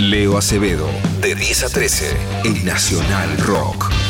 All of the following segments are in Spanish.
Leo Acevedo, de 10 a 13, en Nacional Rock.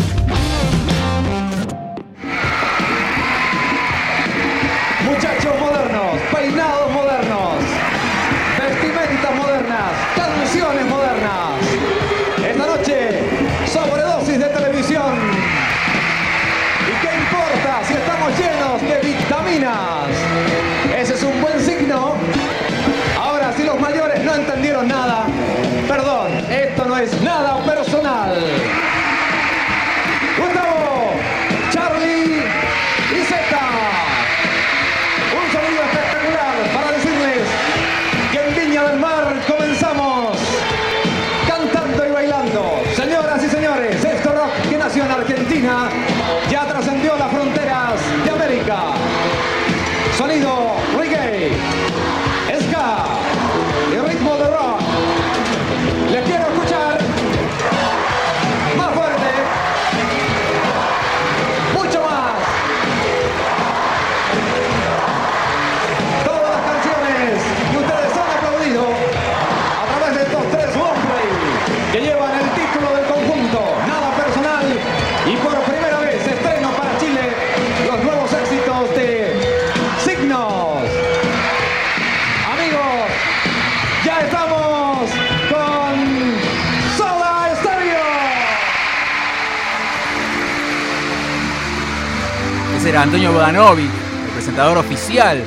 Antonio Bodanovic, el presentador oficial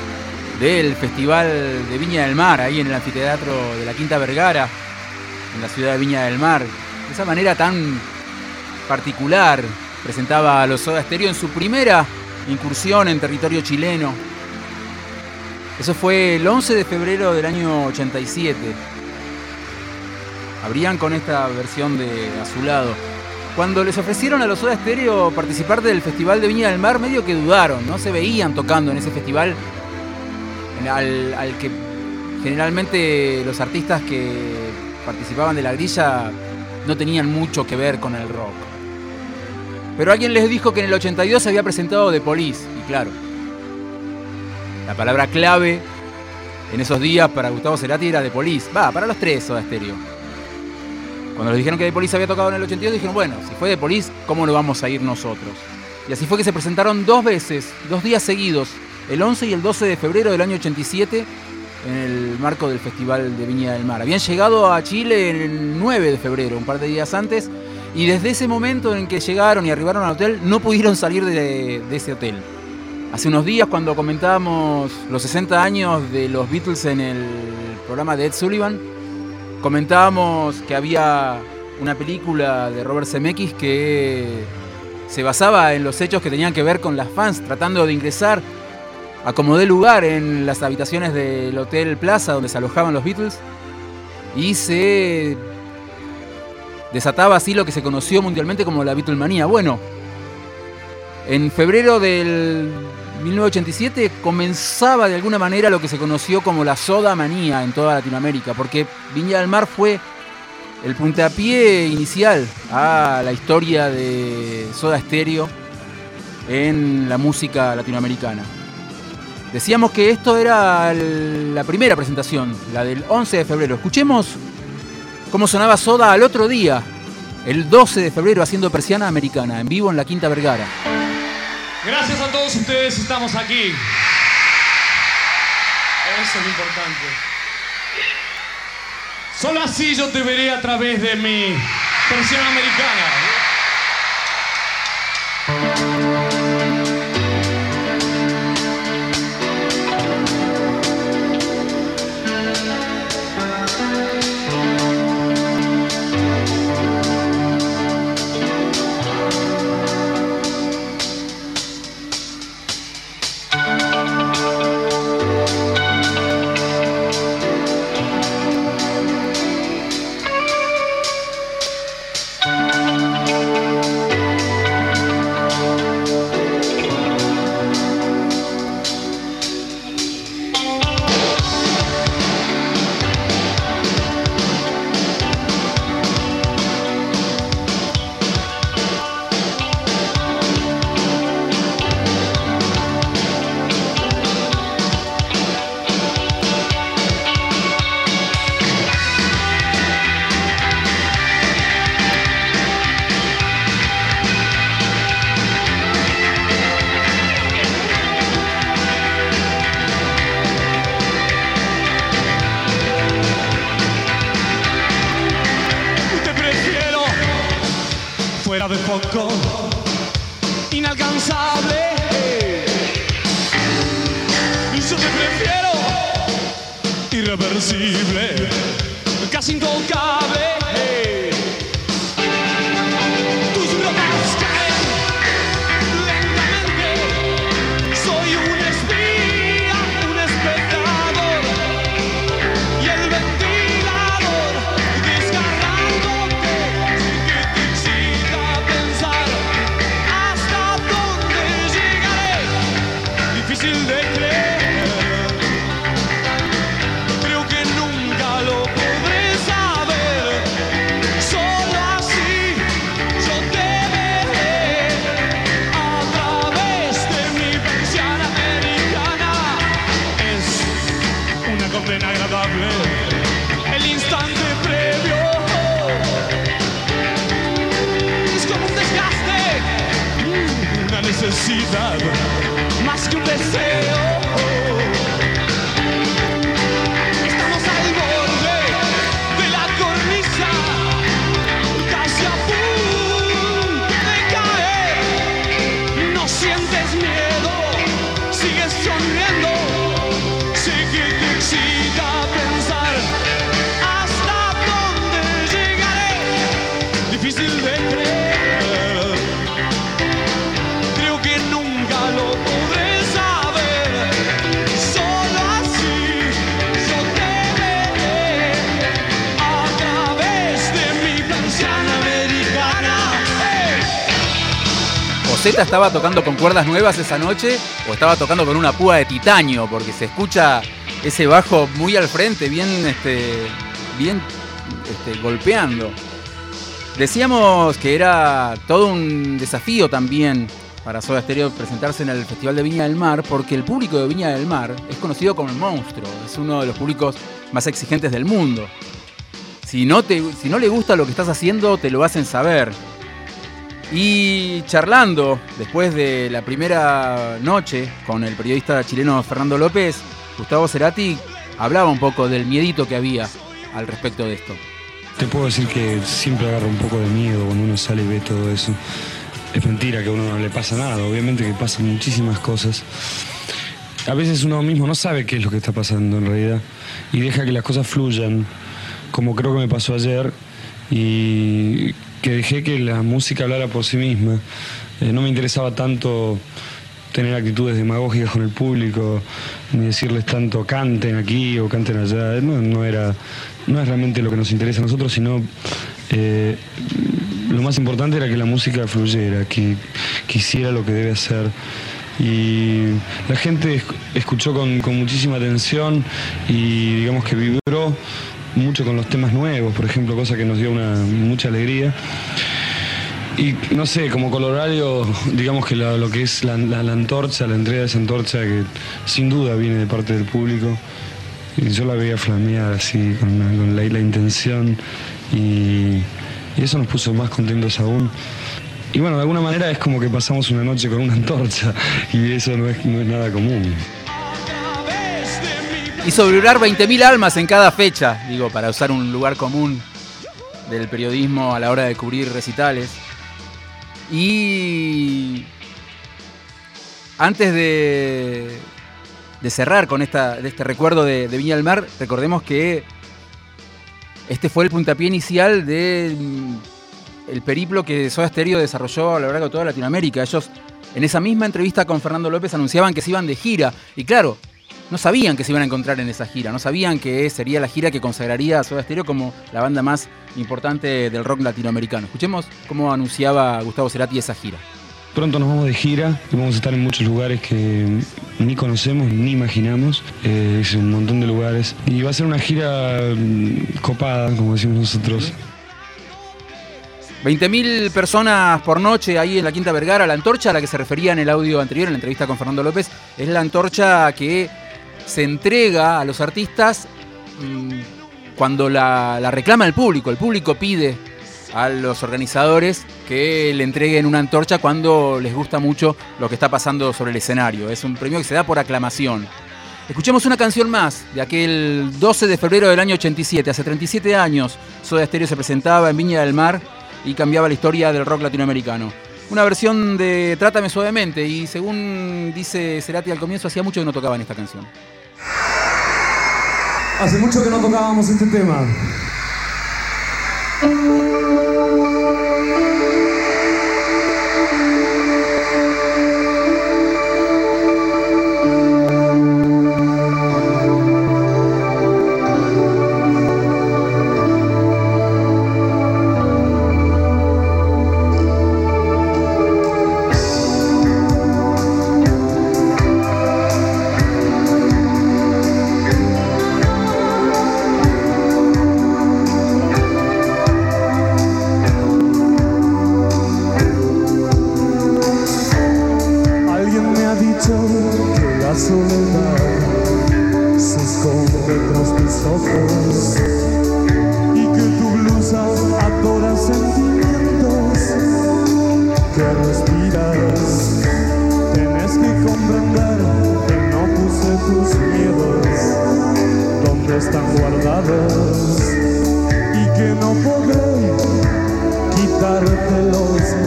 del Festival de Viña del Mar, ahí en el anfiteatro de la Quinta Vergara, en la ciudad de Viña del Mar. De esa manera tan particular presentaba a los Soda Stereo en su primera incursión en territorio chileno. Eso fue el 11 de febrero del año 87. Abrían con esta versión de Azulado. Cuando les ofrecieron a los Soda Stereo participar del Festival de Viña del Mar, medio que dudaron, no se veían tocando en ese festival al que generalmente los artistas que participaban de la grilla no tenían mucho que ver con el rock. Pero alguien les dijo que en el 82 se había presentado The Police, y claro, la palabra clave en esos días para Gustavo Cerati era The Police. Va, para los tres Soda Stereo. Cuando les dijeron que The Police había tocado en el 82, dijeron, bueno, si fue The Police, ¿cómo no vamos a ir nosotros? Y así fue que se presentaron dos veces, dos días seguidos, el 11 y el 12 de febrero del año 87, en el marco del Festival de Viña del Mar. Habían llegado a Chile el 9 de febrero, un par de días antes, y desde ese momento en que llegaron y arribaron al hotel, no pudieron salir de, de ese hotel. Hace unos días, cuando comentábamos los 60 años de los Beatles en el programa de Ed Sullivan, comentábamos que había una película de Robert Zemeckis que se basaba en los hechos que tenían que ver con las fans tratando de ingresar a como dé lugar en las habitaciones del Hotel Plaza donde se alojaban los Beatles y se desataba así lo que se conoció mundialmente como la Beatlemanía. Bueno, en febrero del 1987 comenzaba de alguna manera lo que se conoció como la soda manía en toda Latinoamérica, porque Viña del Mar fue el puntapié inicial a la historia de Soda Stereo en la música latinoamericana. Decíamos que esto era la primera presentación, la del 11 de febrero. Escuchemos cómo sonaba Soda al otro día, el 12 de febrero, haciendo persiana americana, en vivo en la Quinta Vergara. Gracias a todos ustedes, estamos aquí. Eso es lo importante. Solo así yo te veré a través de mi versión americana. De foco, inalcanzable. Yo te prefiero irreversible, casi intocable. Una condena agradable. El instante previo. Es como un desgaste, una necesidad. Más que un deseo. Estamos al Z estaba tocando con cuerdas nuevas esa noche o estaba tocando con una púa de titanio, porque se escucha ese bajo muy al frente, bien, este, bien este, golpeando. Decíamos que era todo un desafío también para Soda Stereo presentarse en el Festival de Viña del Mar, porque el público de Viña del Mar es conocido como el monstruo, es uno de los públicos más exigentes del mundo. Si no, te, si no le gusta lo que estás haciendo, te lo hacen saber. Y charlando después de la primera noche con el periodista chileno Fernando López, Gustavo Cerati hablaba un poco del miedito que había al respecto de esto. Te puedo decir que siempre agarra un poco de miedo cuando uno sale y ve todo eso. Es mentira que a uno no le pasa nada, obviamente que pasan muchísimas cosas. A veces uno mismo no sabe qué es lo que está pasando en realidad y deja que las cosas fluyan, como creo que me pasó ayer, y que dejé que la música hablara por sí misma. Eh, no me interesaba tanto tener actitudes demagógicas con el público, ni decirles tanto canten aquí o canten allá. No, no era, no es realmente lo que nos interesa a nosotros, sino eh, lo más importante era que la música fluyera, que, que hiciera lo que debe hacer. Y la gente esc- escuchó con muchísima atención y digamos que vibró mucho con los temas nuevos, por ejemplo, cosa que nos dio una, mucha alegría. Y no sé, como colorario, digamos que lo que es la, antorcha, la entrega de esa antorcha, que sin duda viene de parte del público, y yo la veía flamear así, con, con la intención, y, y eso nos puso más contentos aún. Y bueno, de alguna manera es como que pasamos una noche con una antorcha, y eso no es, no es nada común. Hizo vibrar 20.000 almas en cada fecha, digo, para usar un lugar común del periodismo a la hora de cubrir recitales. Y antes de, de cerrar con esta, de este recuerdo de, Viña del Mar, recordemos que este fue el puntapié inicial de mm, periplo que Soda Stereo desarrolló a lo largo de toda Latinoamérica. Ellos en esa misma entrevista con Fernando López anunciaban que se iban de gira. Y claro, no sabían que se iban a encontrar en esa gira, no sabían que sería la gira que consagraría a Soda Stereo como la banda más importante del rock latinoamericano. Escuchemos cómo anunciaba Gustavo Cerati esa gira. Pronto nos vamos de gira y vamos a estar en muchos lugares que ni conocemos ni imaginamos. Eh, es un montón de lugares. Y va a ser una gira mm, copada, como decimos nosotros. 20.000 personas por noche ahí en la Quinta Vergara. La antorcha a la que se refería en el audio anterior, en la entrevista con Fernando López, es la antorcha que se entrega a los artistas mm, cuando la, la reclama el público. El público pide a los organizadores que le entreguen una antorcha cuando les gusta mucho lo que está pasando sobre el escenario. Es un premio que se da por aclamación. Escuchemos una canción más de aquel 12 de febrero del año 87. Hace 37 años Soda Stereo se presentaba en Viña del Mar y cambiaba la historia del rock latinoamericano. Una versión de Trátame suavemente y según dice Cerati al comienzo, hacía mucho que no tocaban esta canción. Hace mucho que no tocábamos este tema.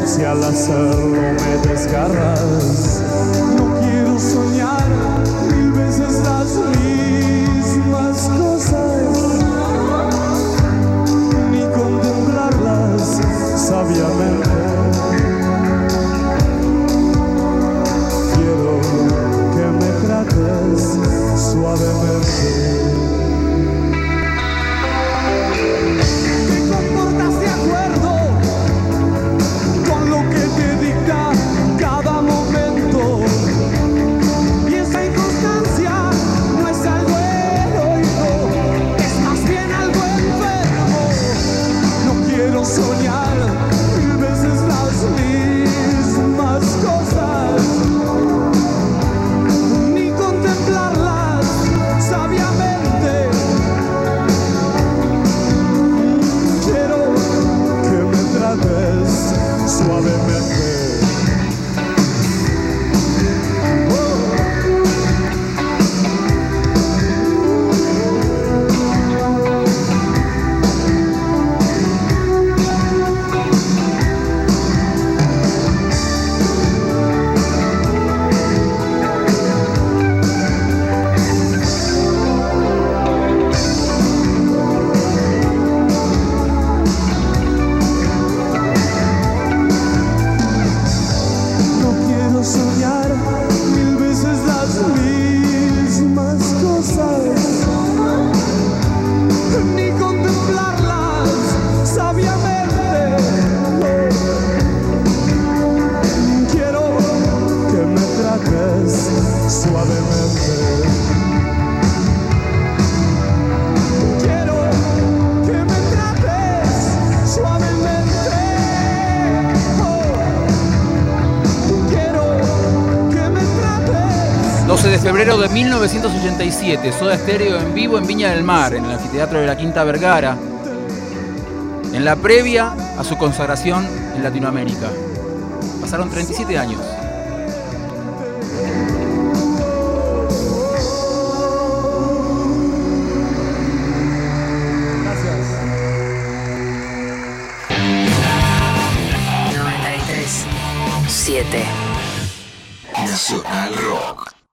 Si al hacerlo me desgarras. No quiero soñar mil veces las mismas cosas, ni contemplarlas sabiamente. Quiero que me trates suavemente. Febrero de 1987, Soda Stereo en vivo en Viña del Mar, en el anfiteatro de la Quinta Vergara, en la previa a su consagración en Latinoamérica. Pasaron 37 años. Gracias. 93 7 Nacional Rock.